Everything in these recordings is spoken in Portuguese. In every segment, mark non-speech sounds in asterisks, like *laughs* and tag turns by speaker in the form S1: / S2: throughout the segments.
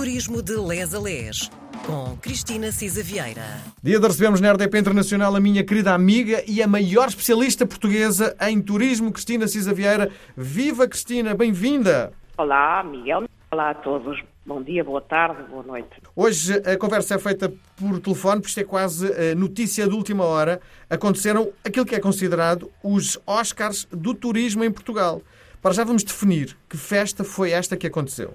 S1: Turismo de Les a Les, com Cristina Cisa Vieira.
S2: Dia de recebemos na RDP Internacional a minha querida amiga e a maior especialista portuguesa em turismo, Cristina Cisa Vieira. Viva Cristina, bem-vinda!
S3: Olá, Miguel. Olá a todos. Bom dia, boa tarde, boa noite.
S2: Hoje a conversa é feita por telefone, porque isto é quase a notícia de última hora. Aconteceram aquilo que é considerado os Oscars do turismo em Portugal. Para já vamos definir que festa foi esta que aconteceu.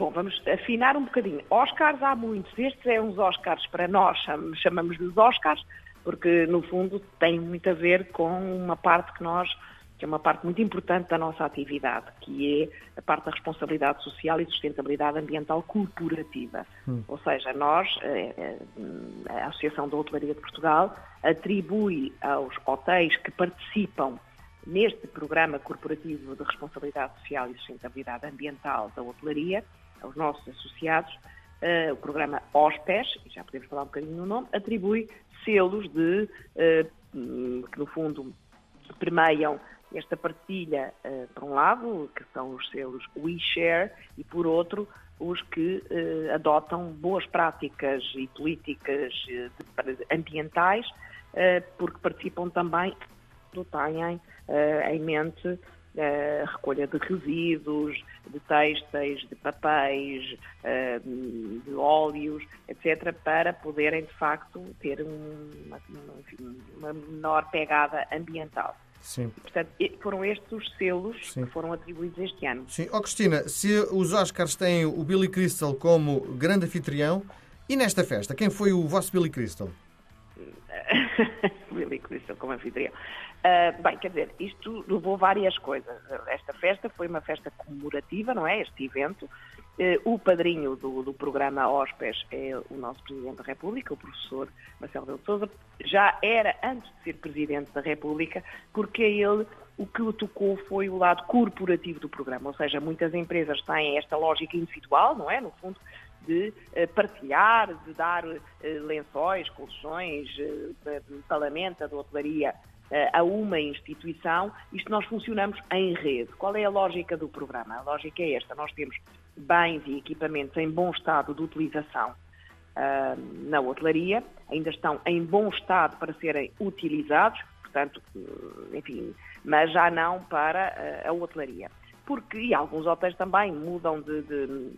S3: Bom, vamos afinar um bocadinho. Oscars há muitos. Estes é uns Oscars para nós, chamamos-lhes Oscars, porque no fundo tem muito a ver com uma parte que nós que é uma parte muito importante da nossa atividade, que é a parte da responsabilidade social e sustentabilidade ambiental corporativa. Hum. Ou seja, nós, eh, eh, a Associação da Hotelaria de Portugal, atribui aos hotéis que participam neste programa corporativo de responsabilidade social e sustentabilidade ambiental da hotelaria, aos nossos associados, uh, o programa OSPES, já podemos falar um bocadinho no nome, atribui selos de, uh, que no fundo permeiam esta partilha, uh, por um lado, que são os selos WeShare, e por outro, os que adotam boas práticas e políticas ambientais, porque participam também têm em mente Uh, recolha de resíduos, de têxteis, de papéis, de óleos, etc., para poderem, de facto, ter um, uma, uma, menor pegada ambiental.
S2: Sim.
S3: Portanto, foram estes os selos Sim. que foram atribuídos este ano.
S2: Sim. Oh, Cristina, se os Oscars têm o Billy Crystal como grande anfitrião, e nesta festa, quem foi o vosso Billy Crystal? *laughs*
S3: Billy Crystal como anfitrião. Uh, bem, quer dizer, isto levou várias coisas. Esta festa foi uma festa comemorativa, não é? Este evento. Uh, o padrinho do, do programa OSPES é o nosso Presidente da República, o professor Marcelo de Souza. Já era antes de ser Presidente da República, porque ele o que o tocou foi o lado corporativo do programa, ou seja, muitas empresas têm esta lógica individual, não é? No fundo, de uh, partilhar, de dar uh, lençóis, colchões, palamenta, de hotelaria a uma instituição, isto nós funcionamos em rede. Qual é a lógica do programa? A lógica é esta: nós temos bens e equipamentos em bom estado de utilização uh, na hotelaria, ainda estão em bom estado para serem utilizados, portanto, enfim, mas já não para uh, a hotelaria. Porque, e alguns hotéis também mudam de, de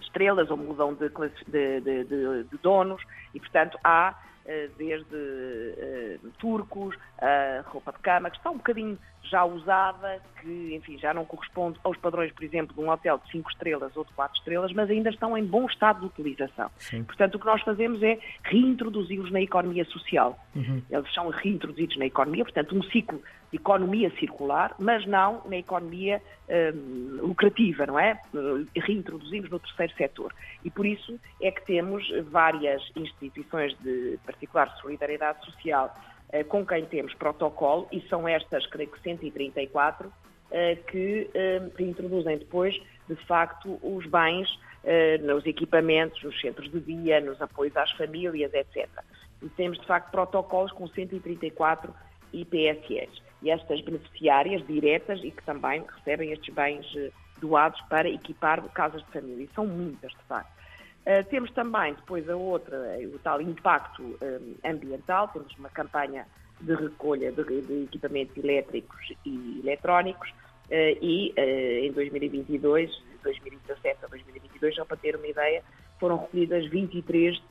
S3: estrelas ou mudam de, de, de, de donos e, portanto, há eh, desde uh, turcos, uh, roupa de cama, que está um bocadinho já usada, que, enfim, já não corresponde aos padrões, por exemplo, de um hotel de 5 estrelas ou de 4 estrelas, mas ainda estão em bom estado de utilização. Sim. Portanto, o que nós fazemos é reintroduzi-los na economia social. Uhum. Eles são reintroduzidos na economia, portanto, um ciclo de economia circular, mas não na economia hum, lucrativa, não é? Reintroduzimos no terceiro setor. E por isso é que temos várias instituições de particular solidariedade social eh, com quem temos protocolo, e são estas, creio que 134, eh, que eh, introduzem depois, de facto, os bens nos equipamentos, nos centros de dia, nos apoios às famílias, etc. E temos, de facto, protocolos com 134 IPSS. E estas beneficiárias diretas e que também recebem estes bens doados para equipar casas de família. E são muitas, de facto. Uh, temos também depois a outra, o tal impacto um, ambiental, temos uma campanha de recolha de, de equipamentos elétricos e eletrónicos uh, e uh, em 2022, 2017 a 2022, só para ter uma ideia, foram recolhidas 23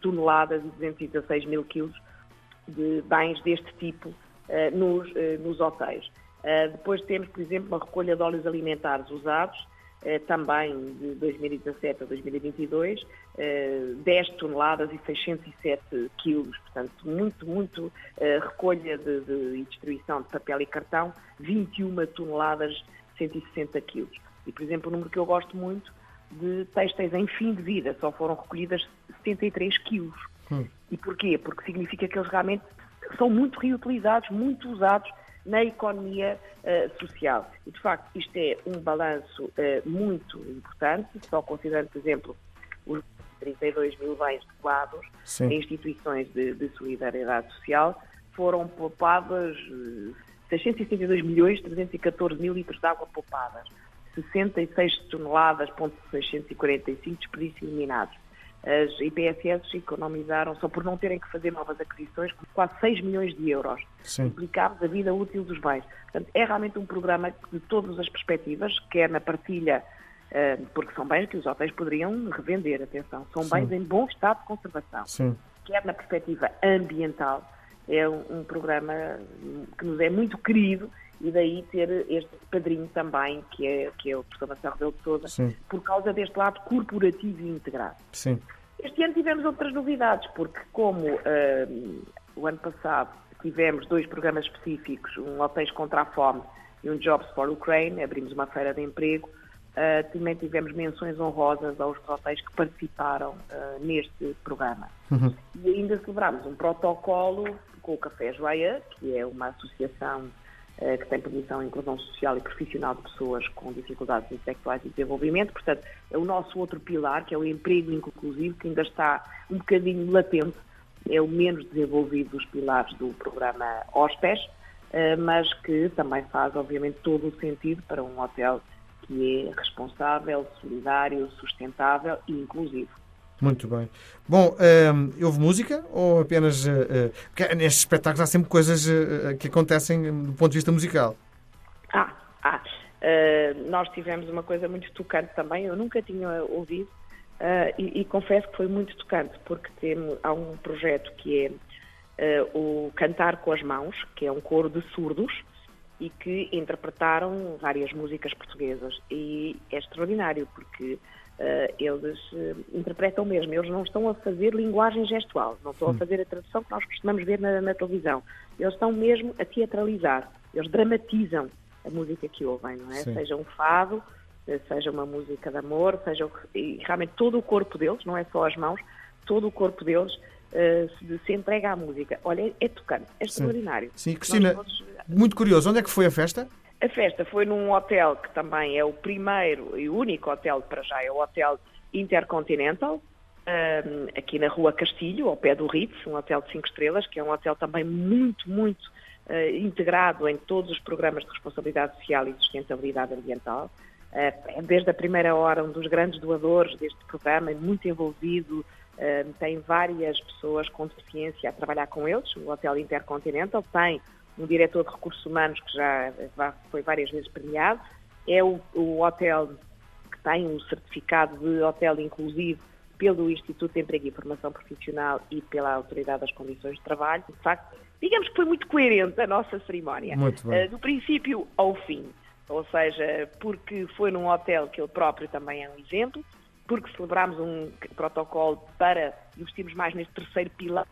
S3: toneladas e 216 mil quilos de bens deste tipo nos, nos hotéis. depois temos, por exemplo, uma recolha de óleos alimentares usados, eh, também de 2017 a 2022, 10 eh, toneladas e 607 quilos, portanto, muito, muito eh, recolha de, de, e distribuição de papel e cartão, 21 toneladas, 160 quilos. E, por exemplo, o número que eu gosto muito de textos em fim de vida, só foram recolhidas 73 quilos. Hum. E porquê? Porque significa que eles realmente são muito reutilizados, muito usados na economia uh, social. E, de facto, isto é um balanço uh, muito importante, só considerando, por exemplo, os 32 mil bens doados em instituições de, de, solidariedade social, foram poupadas uh, 662 milhões 314 mil litros de água poupadas. 66 toneladas, ponto 645 desperdícios eliminados. As IPSS economizaram, só por não terem que fazer novas aquisições, quase 6 milhões de euros.
S2: Sim.
S3: Implicámos a vida útil dos bens. Portanto, é realmente um programa de todas as perspectivas, quer na partilha, eh, porque são bens que os hotéis poderiam revender, atenção, são bens
S2: Sim.
S3: em bom estado de conservação.
S2: Sim.
S3: Quer na perspectiva ambiental, é um programa que nos é muito querido e daí ter este padrinho também, que é, que é o professor Marcelo Rebelo de Sousa,
S2: Sim.
S3: por causa deste lado corporativo e integrado.
S2: Sim.
S3: Este ano tivemos outras novidades, porque como ah, o ano passado tivemos dois programas específicos, um Hotéis contra a Fome e um Jobs for Ukraine, abrimos uma feira de emprego, ah, também tivemos menções honrosas aos hotéis que participaram ah, neste programa.
S2: Uhum.
S3: E ainda celebramos um protocolo com o Café Joia, que é uma associação que tem promoção em inclusão social e profissional de pessoas com dificuldades intelectuais e desenvolvimento. Portanto, é o nosso outro pilar, que é o emprego inclusivo, que ainda está um bocadinho latente, é o menos desenvolvido dos pilares do programa OSPES, eh, mas que também faz, obviamente, todo o sentido para um hotel que é responsável, solidário, sustentável e inclusivo.
S2: Muito bem. Bom, ehm, houve música ou apenas. eh, porque nestes espetáculos há sempre coisas eh, que acontecem do ponto de vista musical.
S3: Ah, ah. eh, nós tivemos uma coisa muito tocante também, eu nunca tinha ouvido e, e confesso que foi muito tocante, porque temos, há um projeto que é o Cantar com as Mãos, que é um coro de surdos e que interpretaram várias músicas portuguesas. E é extraordinário, porque eles eh, interpretam mesmo, eles não estão a fazer linguagem gestual, não estão a fazer a tradução que nós costumamos ver na, na televisão. Eles estão mesmo a teatralizar, eles dramatizam a música que ouvem, não é?
S2: Sim.
S3: Seja um fado, eh, seja uma música de amor, seja o que- e realmente todo o corpo deles, não é só as mãos, todo o corpo deles eh, se, se entrega à música. Olha, é, tocante, é extraordinário.
S2: Sim, Cristina,
S3: todos-
S2: muito curioso, onde é que foi a festa?
S3: A festa foi num hotel que também é o primeiro e único hotel para já, é o Hotel Intercontinental, aqui na Rua Castilho, ao pé do Ritz, um hotel de cinco estrelas, que é um hotel também muito, muito eh, integrado em todos os programas de responsabilidade social e sustentabilidade ambiental. Eh, é desde a primeira hora um dos grandes doadores deste programa, é muito envolvido, eh, tem várias pessoas com deficiência a trabalhar com eles. O Hotel Intercontinental tem um diretor de recursos humanos que já foi várias vezes premiado. É o, o hotel que tem um certificado de hotel inclusivo pelo Instituto de Emprego e Formação Profissional e pela Autoridade das Condições de Trabalho. De facto, digamos que foi muito coerente a nossa cerimónia. Eh, do princípio ao fim. Ou seja, porque foi num hotel que ele próprio também é um exemplo, porque celebramos um protocolo para investirmos mais neste terceiro pilar,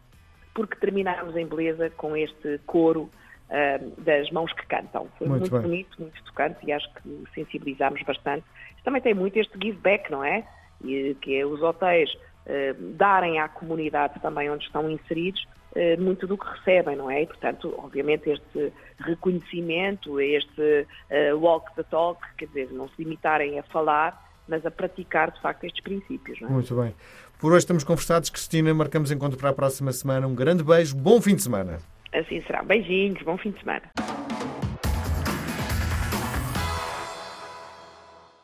S3: porque terminámos em beleza com este coro ah, das mãos que cantam. Foi
S2: Muito
S3: muito, bonito, muito tocante e acho que sensibilizámos bastante. Também tem muito este give back, não é? E, que é os hotéis ah, darem à comunidade também onde estão inseridos eh, muito do que recebem, não é? E, portanto, obviamente, este reconhecimento, este walk the talk, quer dizer, não se limitarem a falar, mas a praticar, de facto, estes princípios, é?
S2: Muito bem. Por hoje estamos conversados, Cristina. Marcamos encontro para a próxima semana. Um grande beijo, bom fim de semana.
S3: Assim será. Beijinhos, bom fim de semana.